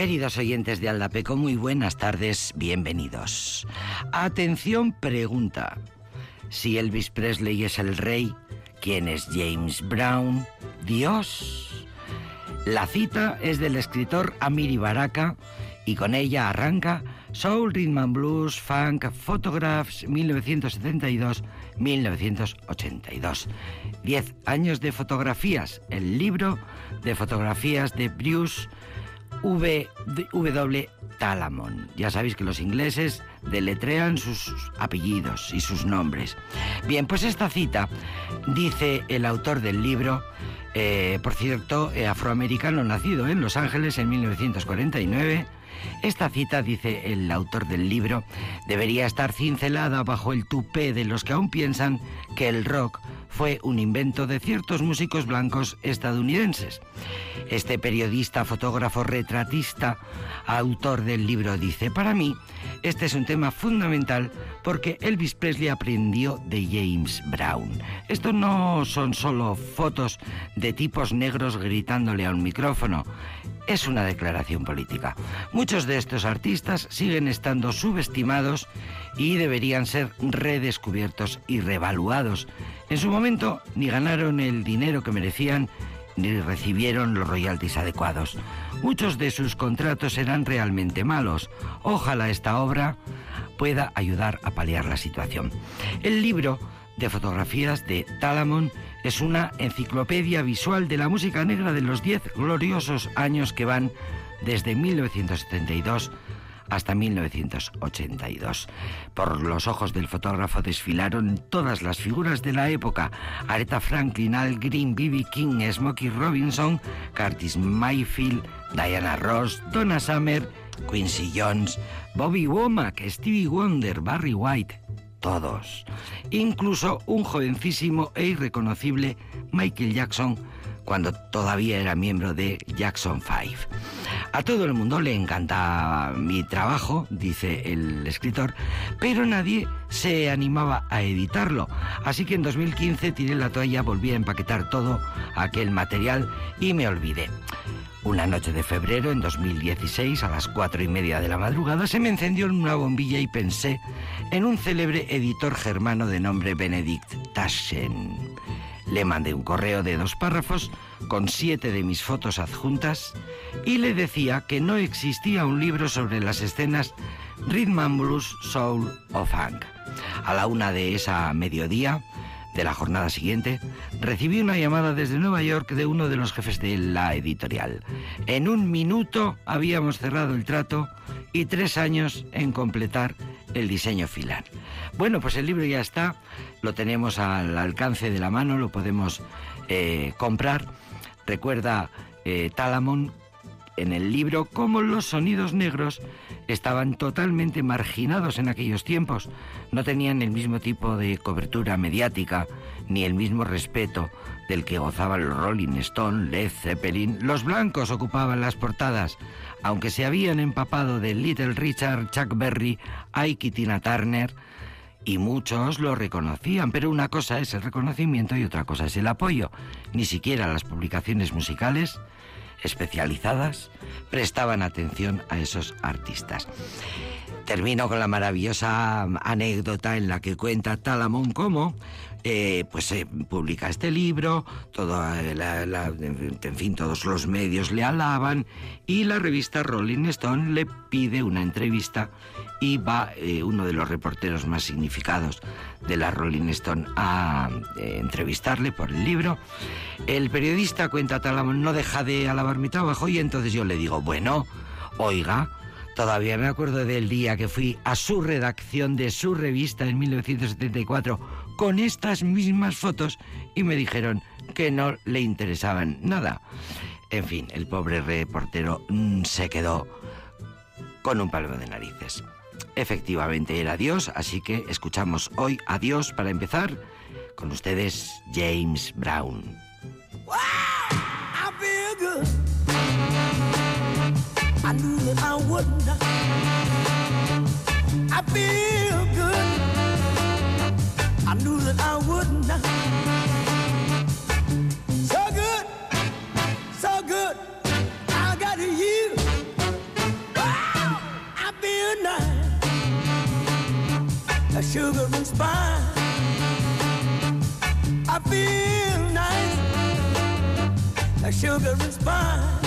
Queridos oyentes de Aldapeco, muy buenas tardes, bienvenidos. Atención, pregunta. Si Elvis Presley es el rey, ¿quién es James Brown? Dios. La cita es del escritor Amiri Baraka y con ella arranca Soul, Rhythm and Blues, Funk, Photographs 1972-1982. Diez años de fotografías, el libro de fotografías de Bruce V. W. Talamon. Ya sabéis que los ingleses deletrean sus apellidos y sus nombres. Bien, pues esta cita dice el autor del libro, eh, por cierto, eh, afroamericano nacido en Los Ángeles en 1949, esta cita, dice el autor del libro, debería estar cincelada bajo el tupé de los que aún piensan que el rock fue un invento de ciertos músicos blancos estadounidenses. Este periodista, fotógrafo, retratista, autor del libro dice, para mí, este es un tema fundamental porque Elvis Presley aprendió de James Brown. Esto no son solo fotos de tipos negros gritándole a un micrófono es una declaración política. Muchos de estos artistas siguen estando subestimados y deberían ser redescubiertos y revaluados. En su momento ni ganaron el dinero que merecían ni recibieron los royalties adecuados. Muchos de sus contratos eran realmente malos. Ojalá esta obra pueda ayudar a paliar la situación. El libro de fotografías de Talamon es una enciclopedia visual de la música negra de los diez gloriosos años que van desde 1972 hasta 1982. Por los ojos del fotógrafo desfilaron todas las figuras de la época: Aretha Franklin, Al Green, B.B. King, Smokey Robinson, Curtis Mayfield, Diana Ross, Donna Summer, Quincy Jones, Bobby Womack, Stevie Wonder, Barry White, todos, incluso un jovencísimo e irreconocible Michael Jackson cuando todavía era miembro de Jackson 5. A todo el mundo le encanta mi trabajo, dice el escritor, pero nadie se animaba a editarlo. Así que en 2015 tiré la toalla, volví a empaquetar todo aquel material y me olvidé. Una noche de febrero en 2016, a las cuatro y media de la madrugada, se me encendió una bombilla y pensé en un célebre editor germano de nombre Benedict Taschen. Le mandé un correo de dos párrafos con siete de mis fotos adjuntas y le decía que no existía un libro sobre las escenas Rhythm and Blues, Soul o Funk. A la una de esa mediodía, de la jornada siguiente, recibí una llamada desde Nueva York de uno de los jefes de la editorial. En un minuto habíamos cerrado el trato y tres años en completar el diseño final. Bueno, pues el libro ya está, lo tenemos al alcance de la mano, lo podemos eh, comprar. Recuerda eh, Talamon en el libro cómo los sonidos negros estaban totalmente marginados en aquellos tiempos. No tenían el mismo tipo de cobertura mediática ni el mismo respeto del que gozaban los Rolling Stone, Led Zeppelin. Los blancos ocupaban las portadas, aunque se habían empapado de Little Richard, Chuck Berry, Ike Tina Turner. Y muchos lo reconocían, pero una cosa es el reconocimiento y otra cosa es el apoyo. Ni siquiera las publicaciones musicales especializadas prestaban atención a esos artistas. Termino con la maravillosa anécdota en la que cuenta Talamón cómo eh, pues se publica este libro, todo, eh, en fin, todos los medios le alaban y la revista Rolling Stone le pide una entrevista y va eh, uno de los reporteros más significados de la Rolling Stone a entrevistarle por el libro. El periodista cuenta no deja de alabar mi trabajo y entonces yo le digo, bueno, oiga, Todavía me acuerdo del día que fui a su redacción de su revista en 1974 con estas mismas fotos y me dijeron que no le interesaban nada. En fin, el pobre reportero mm, se quedó con un palmo de narices. Efectivamente era Dios, así que escuchamos hoy a Dios para empezar con ustedes James Brown. I feel. I knew that I would not. So good, so good, I got you. I feel nice, a sugar and spice. I feel nice, a sugar and spice.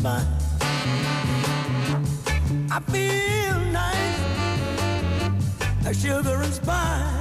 spine. I feel nice, like sugar and spice.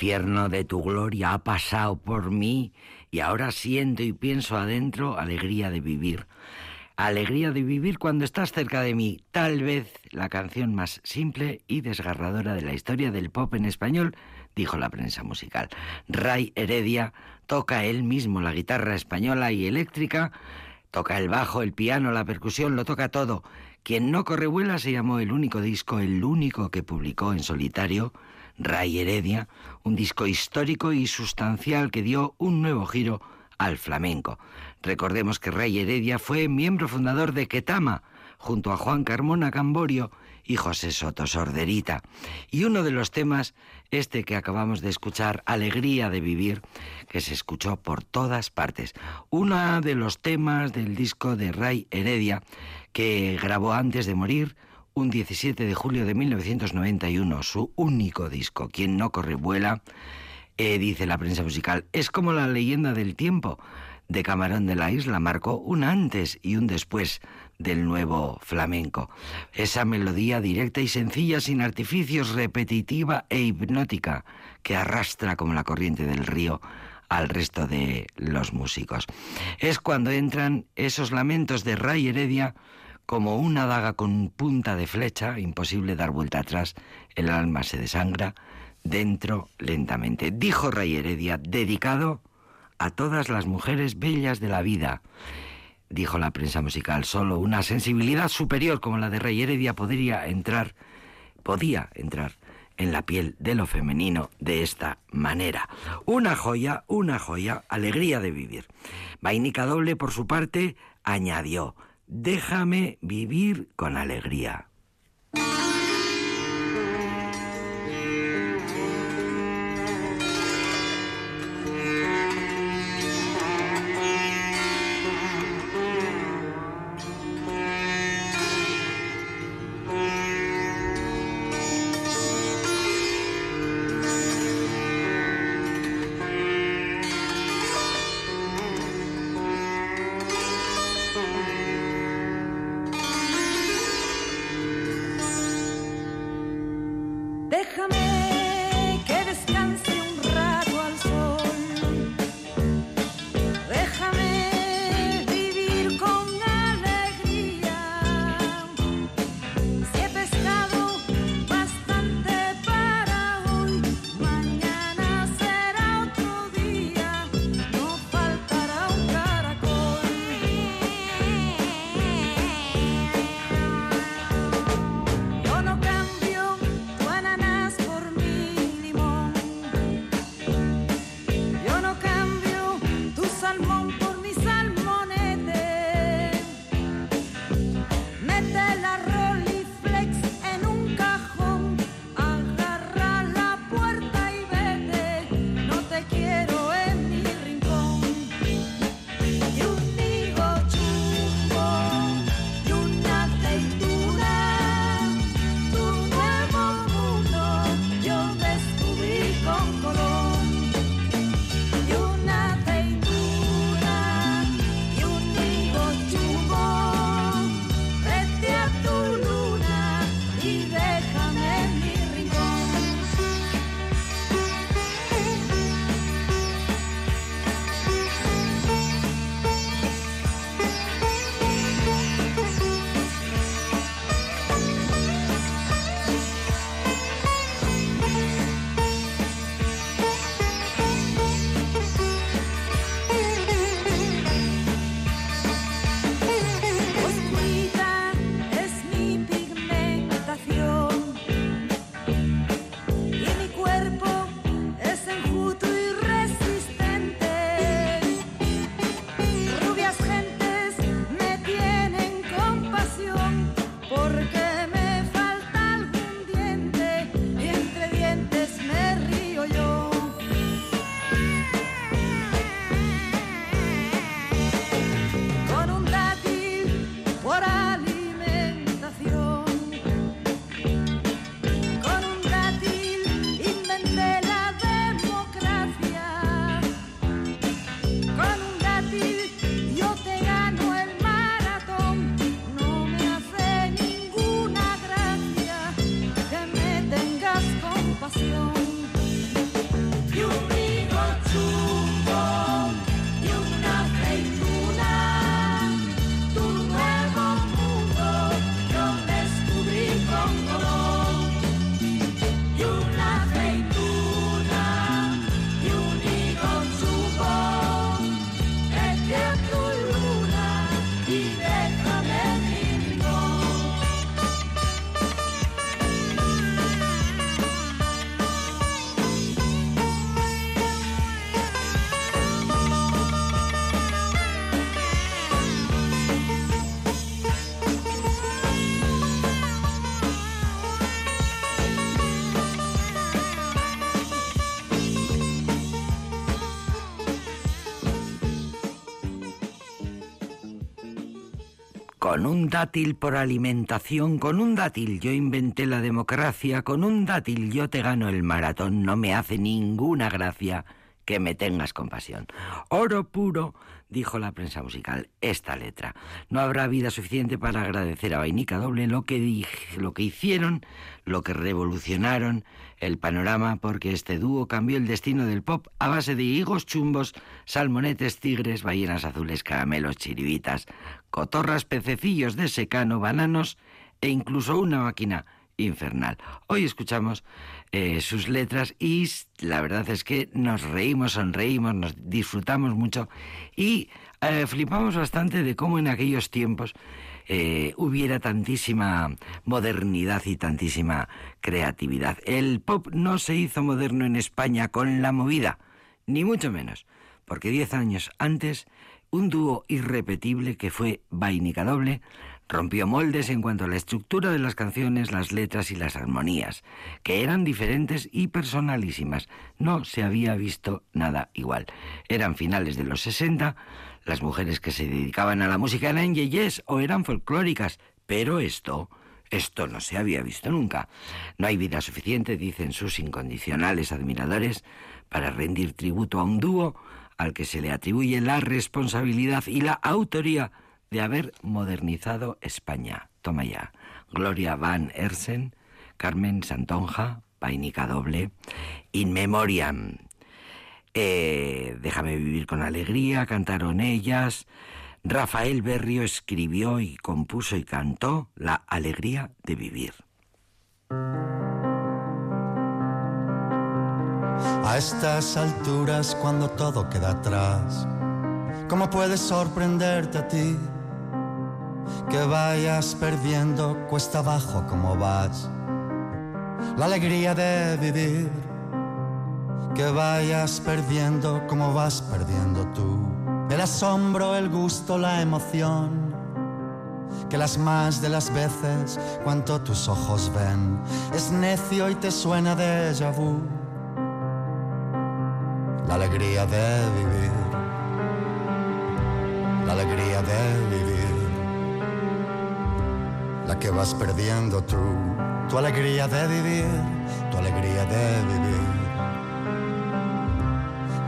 Infierno de tu gloria ha pasado por mí y ahora siento y pienso adentro alegría de vivir. Alegría de vivir cuando estás cerca de mí, tal vez la canción más simple y desgarradora de la historia del pop en español, dijo la prensa musical. Ray Heredia toca él mismo la guitarra española y eléctrica, toca el bajo, el piano, la percusión, lo toca todo. Quien no corre vuela se llamó el único disco, el único que publicó en solitario, Ray Heredia, un disco histórico y sustancial que dio un nuevo giro al flamenco. Recordemos que Ray Heredia fue miembro fundador de Ketama, junto a Juan Carmona Camborio y José Soto Sorderita. Y uno de los temas, este que acabamos de escuchar, Alegría de Vivir, que se escuchó por todas partes. Uno de los temas del disco de Ray Heredia, que grabó antes de morir, un 17 de julio de 1991, su único disco, Quien no corre vuela, eh, dice la prensa musical, es como la leyenda del tiempo de Camarón de la Isla, marcó un antes y un después del nuevo flamenco. Esa melodía directa y sencilla, sin artificios, repetitiva e hipnótica, que arrastra como la corriente del río al resto de los músicos. Es cuando entran esos lamentos de Ray Heredia como una daga con punta de flecha, imposible dar vuelta atrás, el alma se desangra, dentro lentamente. Dijo Ray Heredia, dedicado a todas las mujeres bellas de la vida. Dijo la prensa musical, solo una sensibilidad superior como la de Rey Heredia podría entrar, podía entrar en la piel de lo femenino de esta manera. Una joya, una joya, alegría de vivir. Vainica Doble, por su parte, añadió, déjame vivir con alegría. Con un dátil por alimentación, con un dátil yo inventé la democracia, con un dátil yo te gano el maratón, no me hace ninguna gracia que me tengas compasión. Oro puro, dijo la prensa musical, esta letra. No habrá vida suficiente para agradecer a Vainica Doble lo que, lo que hicieron, lo que revolucionaron el panorama, porque este dúo cambió el destino del pop a base de higos chumbos, salmonetes, tigres, ballenas azules, caramelos, chiribitas, cotorras, pececillos de secano, bananos e incluso una máquina infernal. Hoy escuchamos eh, sus letras y la verdad es que nos reímos, sonreímos, nos disfrutamos mucho y eh, flipamos bastante de cómo en aquellos tiempos eh, hubiera tantísima modernidad y tantísima creatividad. El pop no se hizo moderno en España con la movida, ni mucho menos, porque diez años antes un dúo irrepetible que fue Vainica Doble Rompió moldes en cuanto a la estructura de las canciones, las letras y las armonías, que eran diferentes y personalísimas. No se había visto nada igual. Eran finales de los 60, las mujeres que se dedicaban a la música eran yeyes o eran folclóricas, pero esto, esto no se había visto nunca. No hay vida suficiente, dicen sus incondicionales admiradores, para rendir tributo a un dúo al que se le atribuye la responsabilidad y la autoría de haber modernizado España. Toma ya. Gloria Van Ersen, Carmen Santonja, Painica Doble, In Memoriam. Eh, Déjame vivir con alegría, cantaron ellas. Rafael Berrio escribió y compuso y cantó La alegría de vivir. A estas alturas, cuando todo queda atrás, ¿cómo puedes sorprenderte a ti? que vayas perdiendo cuesta abajo como vas. La alegría de vivir, que vayas perdiendo como vas perdiendo tú. El asombro, el gusto, la emoción, que las más de las veces cuanto tus ojos ven, es necio y te suena de vu. La alegría de vivir, la alegría de vivir. La que vas perdiendo tú, tu alegría de vivir, tu alegría de vivir.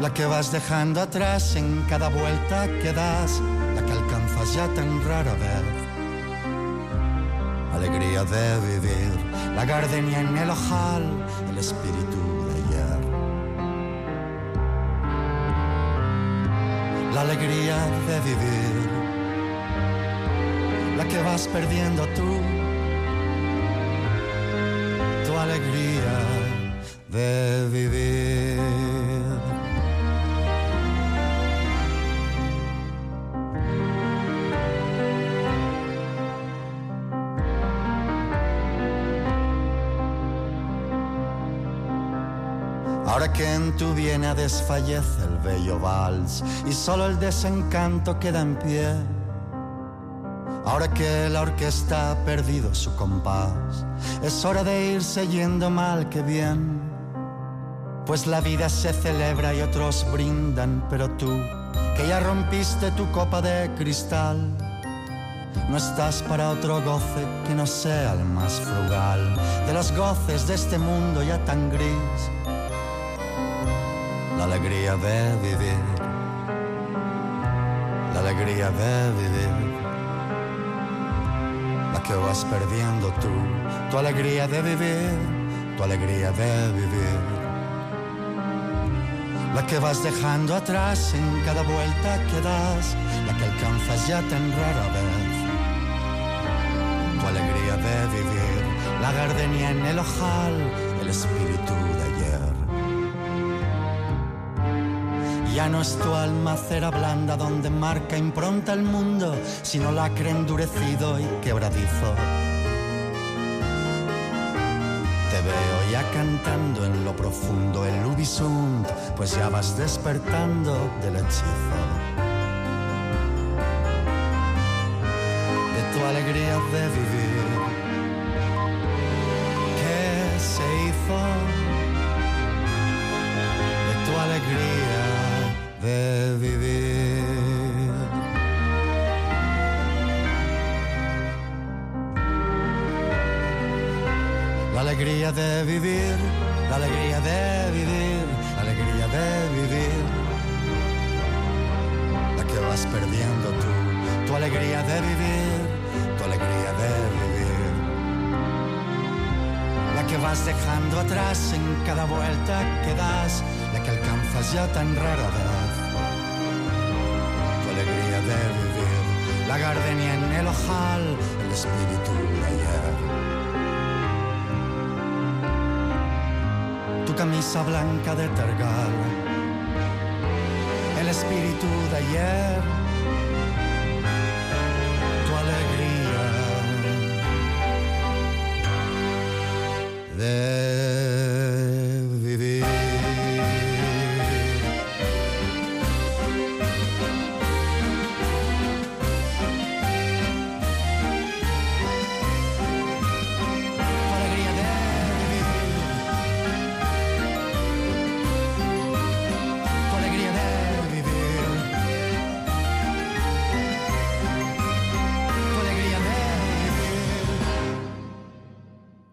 La que vas dejando atrás en cada vuelta que das, la que alcanzas ya tan rara vez. Alegría de vivir, la gardenia en el ojal, el espíritu La alegría de vivir que vas perdiendo tú, tu alegría de vivir. En tu viene desfallece el bello vals y solo el desencanto queda en pie Ahora que la orquesta ha perdido su compás, es hora de irse yendo mal que bien. Pues la vida se celebra y otros brindan, pero tú, que ya rompiste tu copa de cristal, no estás para otro goce que no sea el más frugal de los goces de este mundo ya tan gris. La alegría de vivir, la alegría de vivir. Que vas perdiendo tú, tu alegría de vivir, tu alegría de vivir. La que vas dejando atrás en cada vuelta que das, la que alcanzas ya tan rara vez. Tu alegría de vivir, la gardenia en el ojal, el espíritu No es tu alma cera blanda donde marca impronta el mundo, sino lacre endurecido y quebradizo. Te veo ya cantando en lo profundo el Ubisunt, pues ya vas despertando del hechizo. De tu alegría de vivir, ¿qué se hizo? De tu alegría de vivir. La alegría de vivir, la alegría de vivir, la alegría de vivir. La que vas perdiendo tú, tu alegría de vivir, tu alegría de vivir. La que vas dejando atrás en cada vuelta que das, la que alcanzas ya tan rara de la gardenia en el ojal, el espíritu de ayer. tu camisa blanca de tergal, el espíritu de ayer,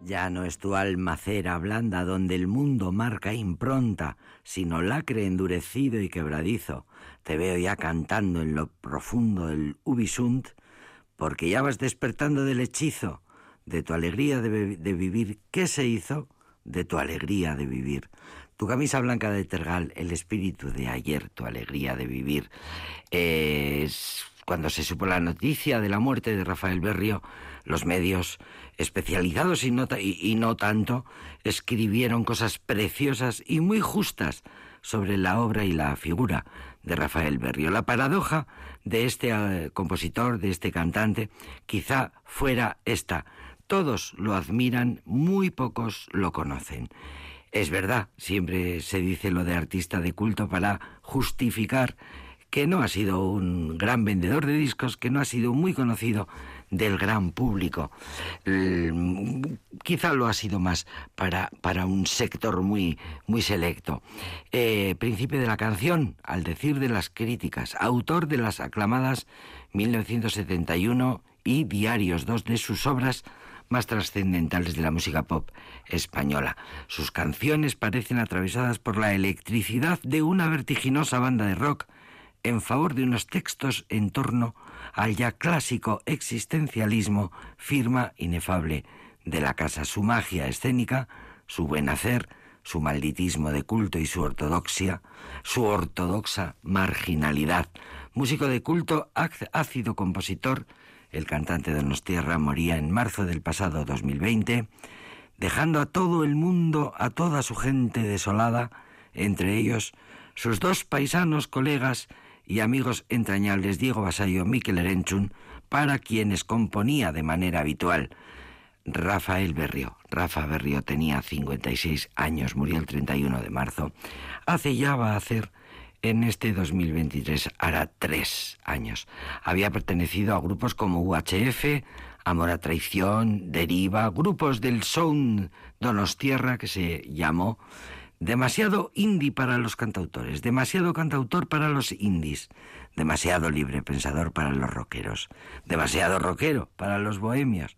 Ya no es tu alma cera blanda donde el mundo marca impronta, sino lacre endurecido y quebradizo. Te veo ya cantando en lo profundo del Ubisunt, porque ya vas despertando del hechizo de tu alegría de, vi- de vivir. ¿Qué se hizo? De tu alegría de vivir. Tu camisa blanca de Tergal, el espíritu de ayer, tu alegría de vivir. Es cuando se supo la noticia de la muerte de Rafael Berrio, los medios especializados y no, y no tanto escribieron cosas preciosas y muy justas sobre la obra y la figura de Rafael Berrio. La paradoja de este eh, compositor, de este cantante, quizá fuera esta. Todos lo admiran, muy pocos lo conocen. Es verdad, siempre se dice lo de artista de culto para justificar que no ha sido un gran vendedor de discos, que no ha sido muy conocido del gran público. Mm, quizá lo ha sido más para, para un sector muy, muy selecto. Eh, príncipe de la canción, al decir de las críticas, autor de las aclamadas 1971 y Diarios, dos de sus obras más trascendentales de la música pop española. Sus canciones parecen atravesadas por la electricidad de una vertiginosa banda de rock en favor de unos textos en torno al ya clásico existencialismo, firma inefable de la casa. Su magia escénica, su buen hacer, su malditismo de culto y su ortodoxia, su ortodoxa marginalidad. Músico de culto, ácido compositor, el cantante de Donostierra moría en marzo del pasado 2020, dejando a todo el mundo, a toda su gente desolada, entre ellos sus dos paisanos, colegas y amigos entrañables Diego Basayo, Miquel Erenchun, para quienes componía de manera habitual. Rafael Berrio. Rafa Berrio tenía 56 años, murió el 31 de marzo. Hace ya va a hacer en este 2023, hará tres años. Había pertenecido a grupos como UHF, Amor a Traición, Deriva, grupos del Sound Donostierra que se llamó demasiado indie para los cantautores, demasiado cantautor para los indies, demasiado libre pensador para los rockeros, demasiado rockero para los bohemios.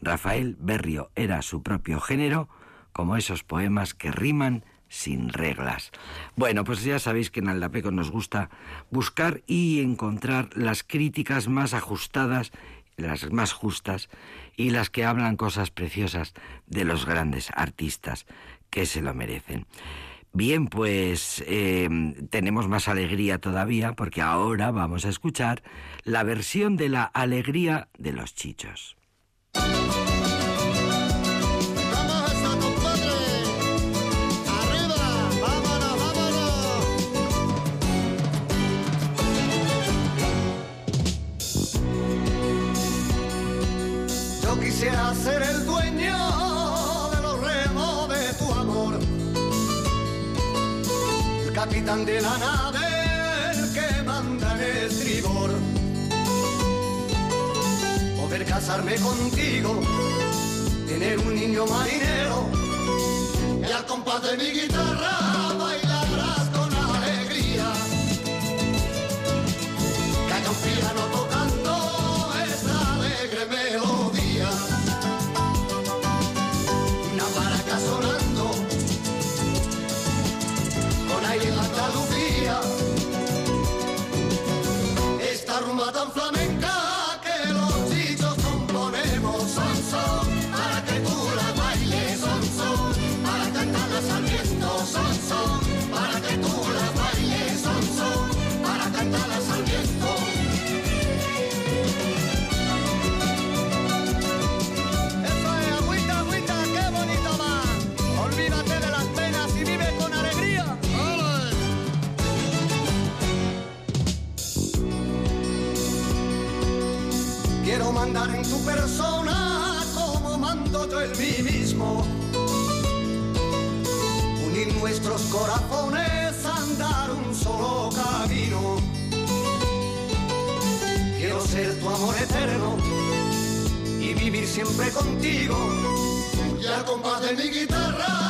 Rafael Berrio era su propio género, como esos poemas que riman sin reglas. Bueno, pues ya sabéis que en Aldapeco nos gusta buscar y encontrar las críticas más ajustadas, las más justas y las que hablan cosas preciosas de los grandes artistas que se lo merecen. Bien, pues eh, tenemos más alegría todavía porque ahora vamos a escuchar la versión de la alegría de los chichos. Quisiera ser el dueño capitán de la nave, el que manda el estribor, poder casarme contigo tener un niño marinero y al compás de mi guitarra bailarás con alegría. Que haya un piano tocando esta alegre melodía. persona como mando yo en mí mismo. Unir nuestros corazones, a andar un solo camino. Quiero ser tu amor eterno y vivir siempre contigo. Y al compás de mi guitarra.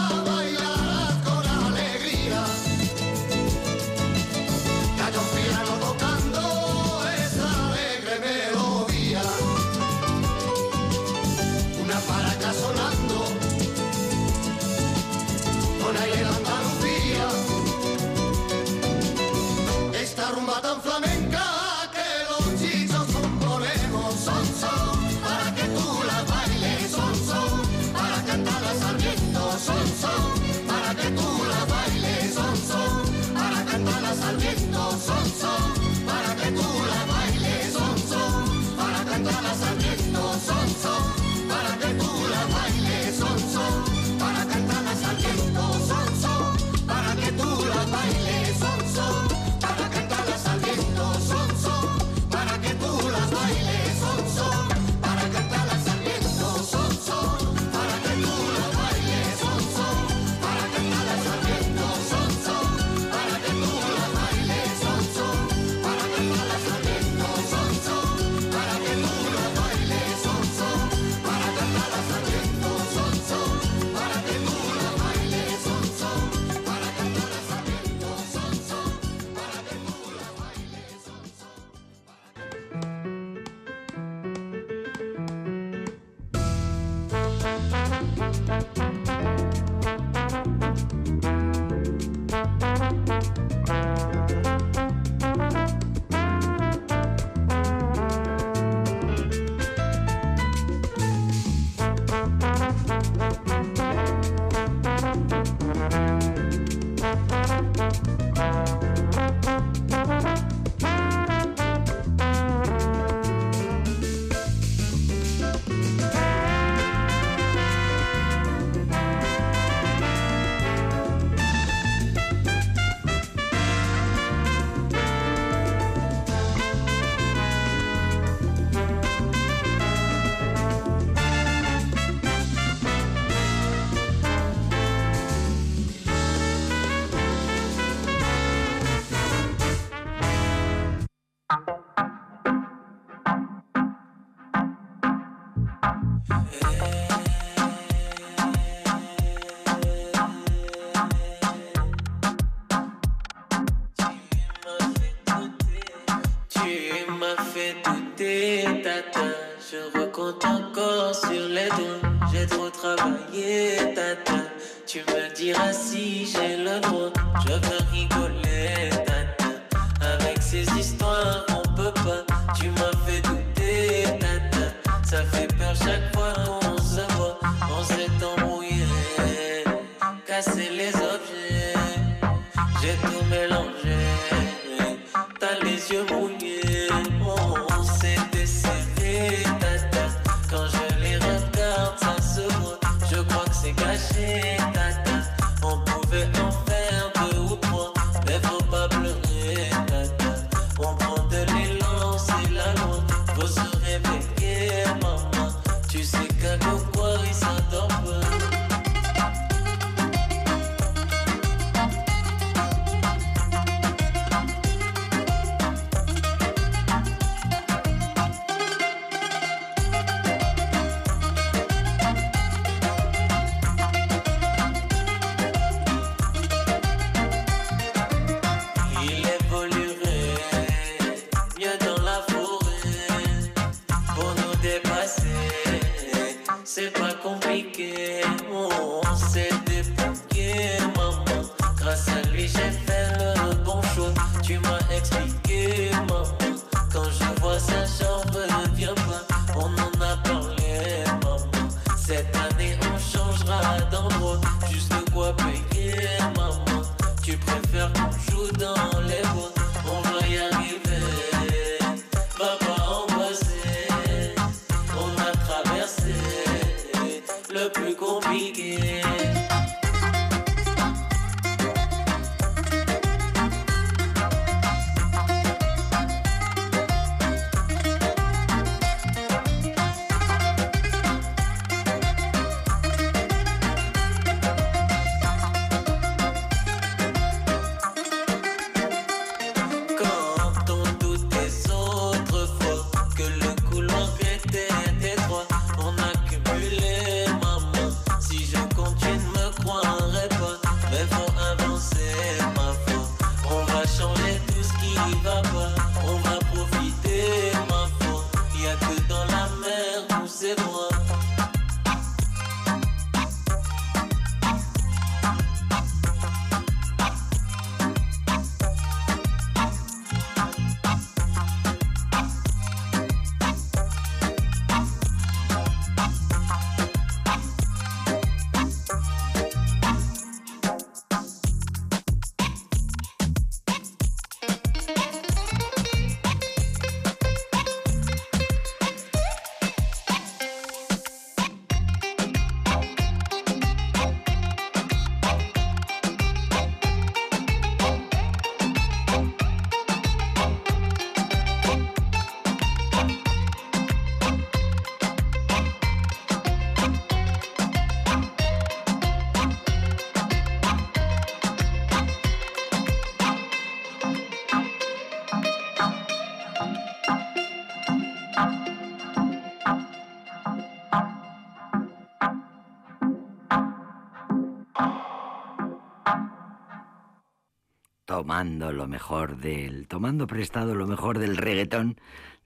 Tomando lo mejor del, tomando prestado lo mejor del reggaetón,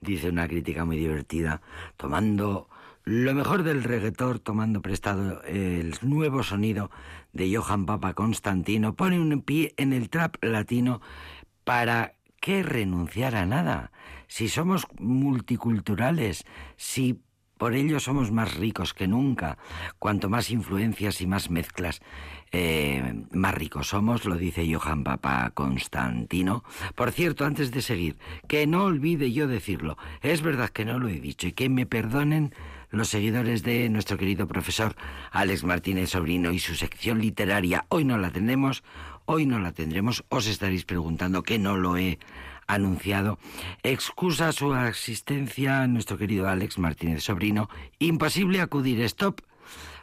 dice una crítica muy divertida, tomando lo mejor del reggaetón, tomando prestado el nuevo sonido de Johan Papa Constantino, pone un pie en el trap latino para que renunciar a nada. Si somos multiculturales, si por ello somos más ricos que nunca. Cuanto más influencias y más mezclas, eh, más ricos somos, lo dice Johan Papa Constantino. Por cierto, antes de seguir, que no olvide yo decirlo, es verdad que no lo he dicho y que me perdonen los seguidores de nuestro querido profesor Alex Martínez Sobrino y su sección literaria. Hoy no la tenemos, hoy no la tendremos. Os estaréis preguntando que no lo he anunciado. Excusa su asistencia nuestro querido Alex Martínez Sobrino. Imposible acudir. Stop.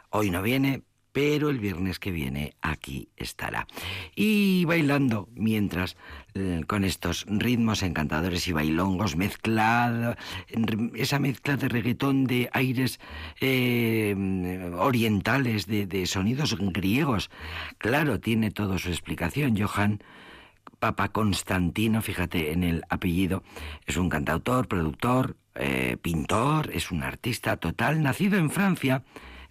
Hoy no viene, pero el viernes que viene aquí estará. Y bailando mientras eh, con estos ritmos encantadores y bailongos mezclada, esa mezcla de reggaetón de aires eh, orientales, de, de sonidos griegos. Claro, tiene todo su explicación. Johan Papa Constantino, fíjate en el apellido, es un cantautor, productor, eh, pintor, es un artista total, nacido en Francia,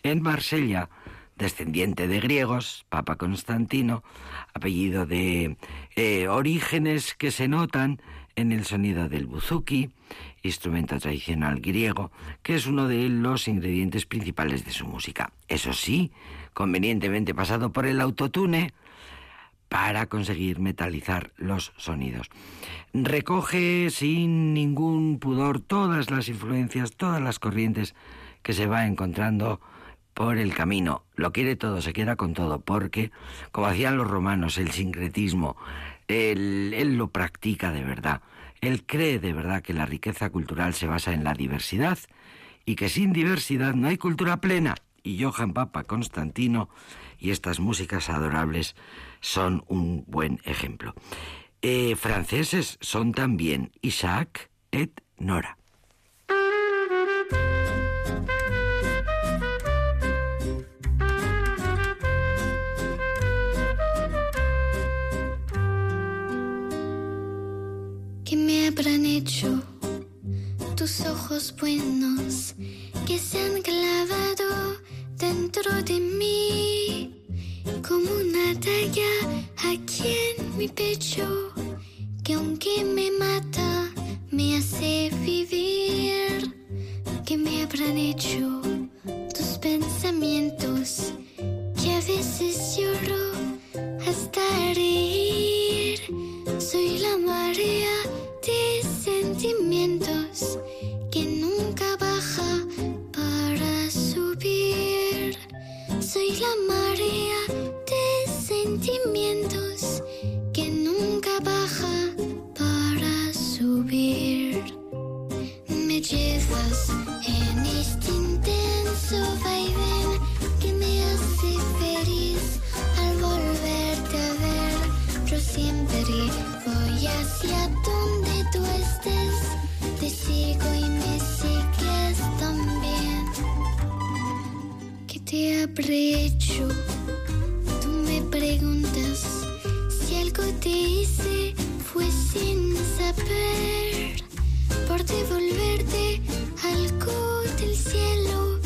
en Marsella, descendiente de griegos, Papa Constantino, apellido de eh, orígenes que se notan en el sonido del buzuki, instrumento tradicional griego, que es uno de los ingredientes principales de su música. Eso sí, convenientemente pasado por el autotune, para conseguir metalizar los sonidos. Recoge sin ningún pudor todas las influencias, todas las corrientes que se va encontrando por el camino. Lo quiere todo, se queda con todo, porque, como hacían los romanos, el sincretismo, él, lo practica de verdad. Él cree de verdad que la riqueza cultural se basa en la diversidad y que sin diversidad no hay cultura plena. Y Johann Papa Constantino y estas músicas adorables son un buen ejemplo. Eh, franceses son también Isaac et Nora. que me habrán hecho tus ojos buenos que se han clavado dentro de mí como una talla aquí en mi pecho que aunque me mata me hace vivir. Que me habrán hecho tus pensamientos que a veces lloro hasta reír. Soy la marea de sentimientos Soy la marea de sentimientos que nunca baja para subir. Me llevas en te habré hecho? Tú me preguntas si algo te hice fue sin saber por devolverte algo del cielo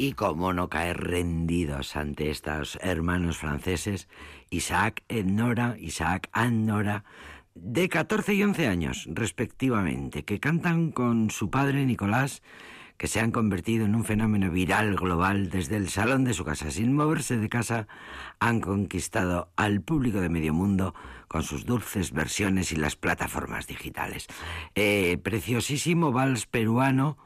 Y cómo no caer rendidos ante estos hermanos franceses, Isaac Nora, Isaac and Nora, de 14 y 11 años, respectivamente, que cantan con su padre Nicolás, que se han convertido en un fenómeno viral global desde el salón de su casa. Sin moverse de casa, han conquistado al público de medio mundo con sus dulces versiones y las plataformas digitales. Eh, preciosísimo vals peruano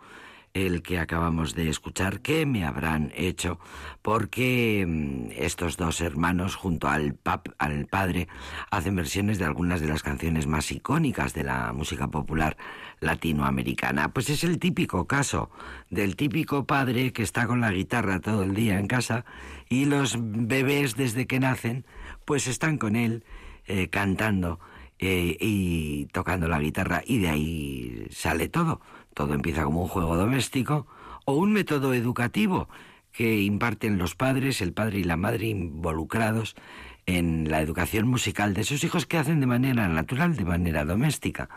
el que acabamos de escuchar, ¿qué me habrán hecho? Porque mm, estos dos hermanos, junto al, pap, al padre, hacen versiones de algunas de las canciones más icónicas de la música popular latinoamericana. Pues es el típico caso del típico padre que está con la guitarra todo el día en casa y los bebés desde que nacen, pues están con él eh, cantando eh, y tocando la guitarra y de ahí sale todo todo empieza como un juego doméstico, o un método educativo que imparten los padres, el padre y la madre involucrados en la educación musical de sus hijos que hacen de manera natural, de manera doméstica.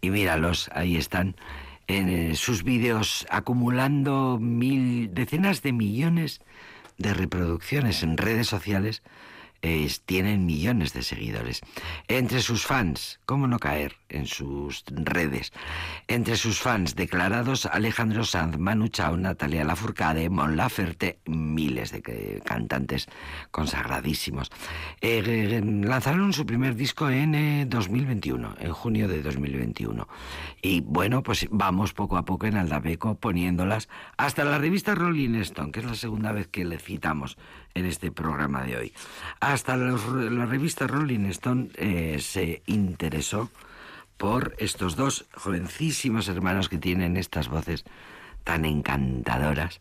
Y míralos, ahí están en eh, sus vídeos acumulando mil, decenas de millones de reproducciones en redes sociales tienen millones de seguidores. Entre sus fans, ¿cómo no caer en sus redes? Entre sus fans declarados, Alejandro Sanz, Manu Chao, Natalia Lafourcade, Mon Laferte, miles de cantantes consagradísimos. Eh, lanzaron su primer disco en 2021, eh, en junio de 2021. Y bueno, pues vamos poco a poco en Aldabeco poniéndolas hasta la revista Rolling Stone, que es la segunda vez que le citamos en este programa de hoy. Hasta la revista Rolling Stone eh, se interesó por estos dos jovencísimos hermanos que tienen estas voces tan encantadoras.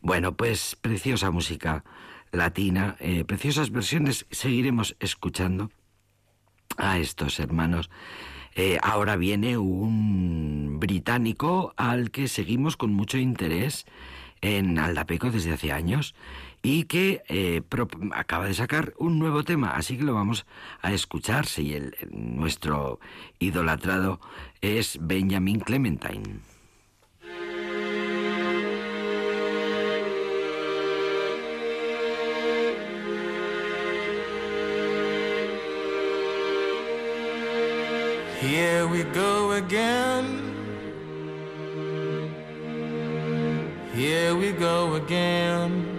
Bueno, pues preciosa música latina, eh, preciosas versiones, seguiremos escuchando a estos hermanos. Eh, ahora viene un británico al que seguimos con mucho interés en Aldapeco desde hace años y que eh, acaba de sacar un nuevo tema, así que lo vamos a escuchar si el, nuestro idolatrado es Benjamin Clementine. Here we go again. Here we go again.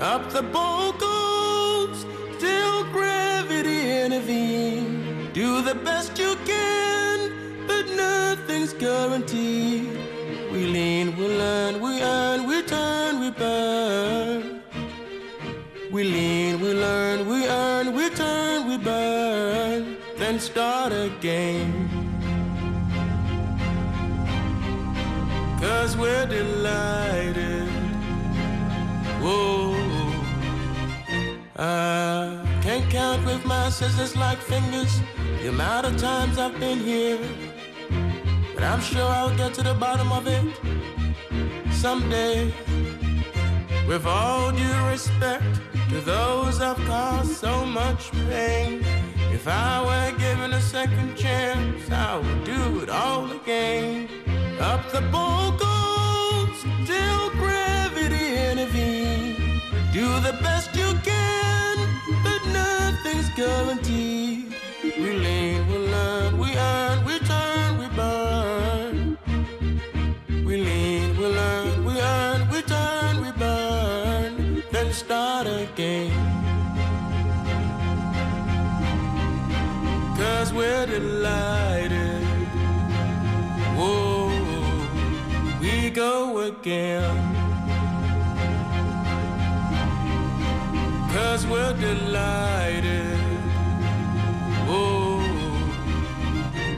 Up the goes till gravity intervenes. Do the best you can, but nothing's guaranteed. We lean, we learn, we earn, we turn, we burn. We lean, we learn, we earn, we turn, we burn. Then start again. Cause we're delighted. Whoa. I can't count with my scissors like fingers the amount of times I've been here. But I'm sure I'll get to the bottom of it someday. With all due respect to those I've caused so much pain. If I were given a second chance, I would do it all again. Up the boat goes till gravity intervenes. Do the best you again. Cause we're delighted. Oh,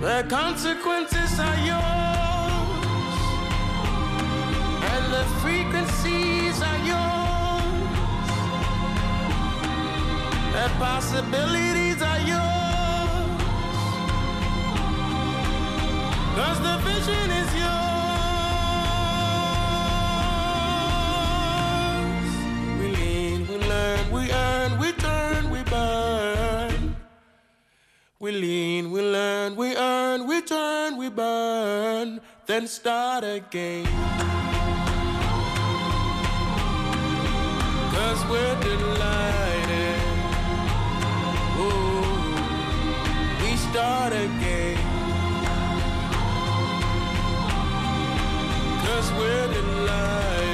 the consequences are yours, and the frequencies are yours, the possibilities are yours. Cause the vision is yours. We lean, we learn, we earn, we turn, we burn. Then start again. Cause we're delighted. Ooh, we start again. Cause we're delighted.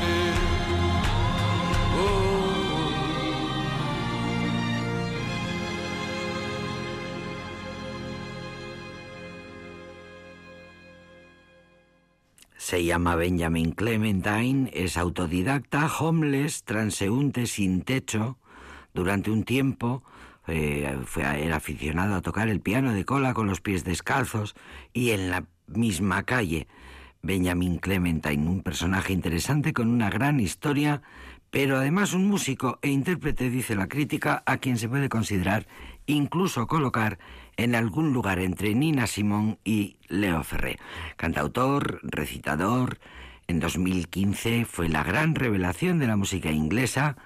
Se llama Benjamin Clementine, es autodidacta, homeless, transeúnte, sin techo. Durante un tiempo eh, fue, era aficionado a tocar el piano de cola con los pies descalzos y en la misma calle. Benjamin Clementine, un personaje interesante con una gran historia, pero además un músico e intérprete, dice la crítica, a quien se puede considerar, incluso colocar en algún lugar entre Nina Simón y Leo Ferré. Cantautor, recitador, en 2015 fue la gran revelación de la música inglesa,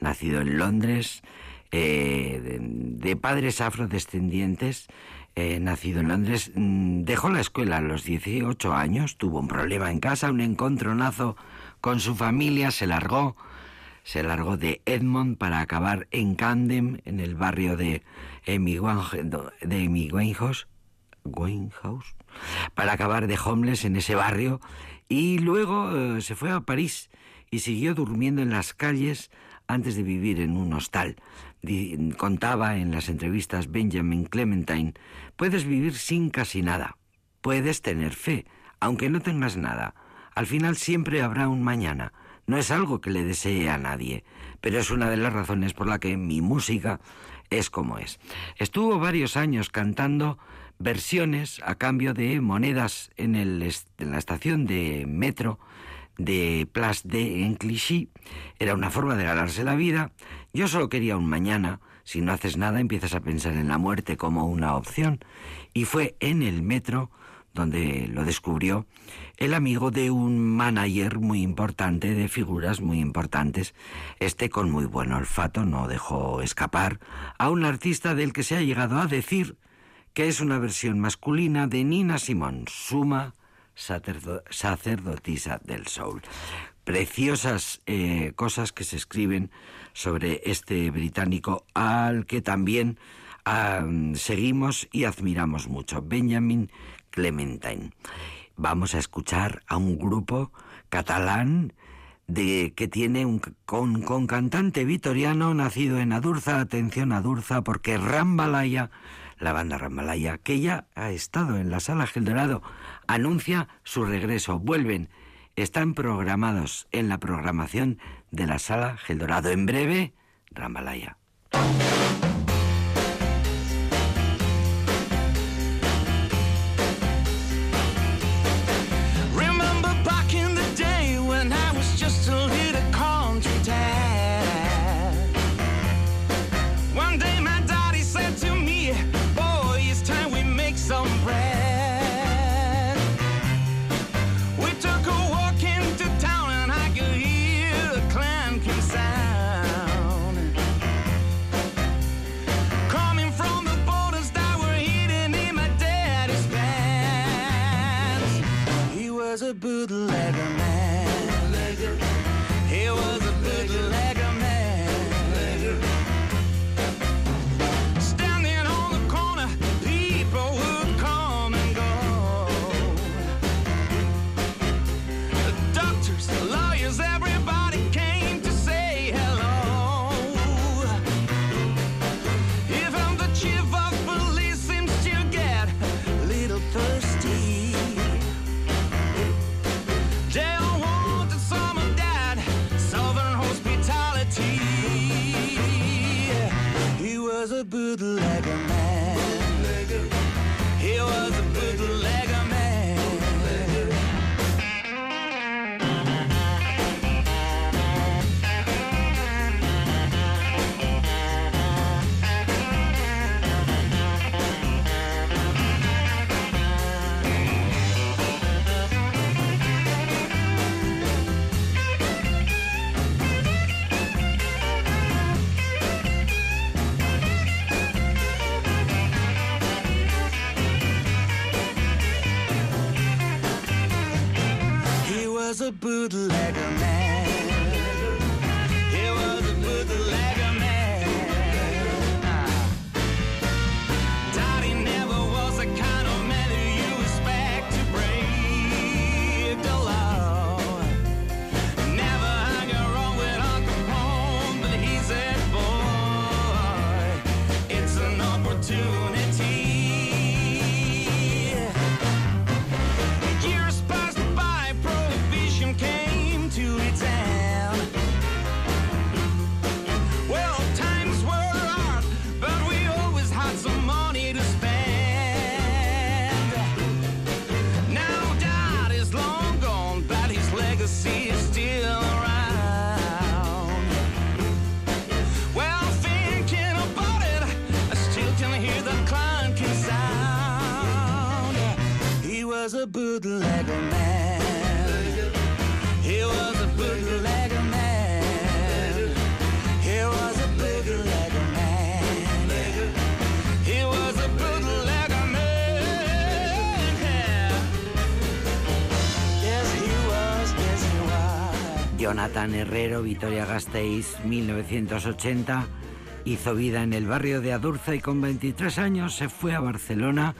nacido en Londres, eh, de, padres afrodescendientes, eh, nacido en Londres, mm, dejó la escuela a los 18 años, tuvo un problema en casa, un encontronazo con su familia, se largó, se largó de Edmond para acabar en Camden, en el barrio de Amy Winehouse, para acabar de homeless en ese barrio y luego eh, se fue a París y siguió durmiendo en las calles antes de vivir en un hostal. Contaba en las entrevistas Benjamin Clementine, puedes vivir sin casi nada, puedes tener fe, aunque no tengas nada. Al final siempre habrá un mañana. No es algo que le desee a nadie, pero es una de las razones por la que mi música es como es. Estuvo varios años cantando versiones a cambio de monedas en, el la estación de metro de Place de en Clichy. Era una forma de ganarse la vida. Yo solo quería un mañana. Si no haces nada, empiezas a pensar en la muerte como una opción. Y fue en el metro donde lo descubrió el amigo de un manager muy importante, de figuras muy importantes. Este con muy buen olfato no dejó escapar a un artista del que se ha llegado a decir que es una versión masculina de Nina Simón, suma sacerdo- sacerdotisa del soul. Preciosas eh, cosas que se escriben sobre este británico al que también ah, seguimos y admiramos mucho, Benjamin Clementine. Vamos a escuchar a un grupo catalán de que tiene un con, con cantante vitoriano nacido en Adurza, atención Adurza, porque Rambalaya, la banda Rambalaya, que ya ha estado en la sala Gel Dorado, anuncia su regreso. Vuelven, están programados en la programación de la sala Gel Dorado. En breve, Rambalaya. He was a bootlegger a bootlegger Jonathan Herrero, Vitoria Gasteiz, 1980. Hizo vida en el barrio de Adurza y con 23 años se fue a Barcelona.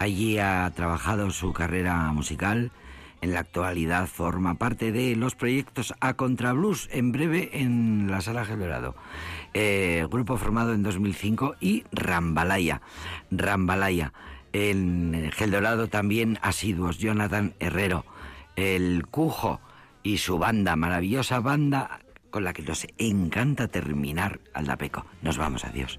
Allí ha trabajado su carrera musical. En la actualidad forma parte de los proyectos A Contra Blues, en breve en la Sala Gelorado. Eh, grupo formado en 2005 y Rambalaya. Rambalaya. En Gel Dorado también asiduos Jonathan Herrero, el Cujo y su banda, maravillosa banda con la que nos encanta terminar Aldapeco. Nos vamos, adiós.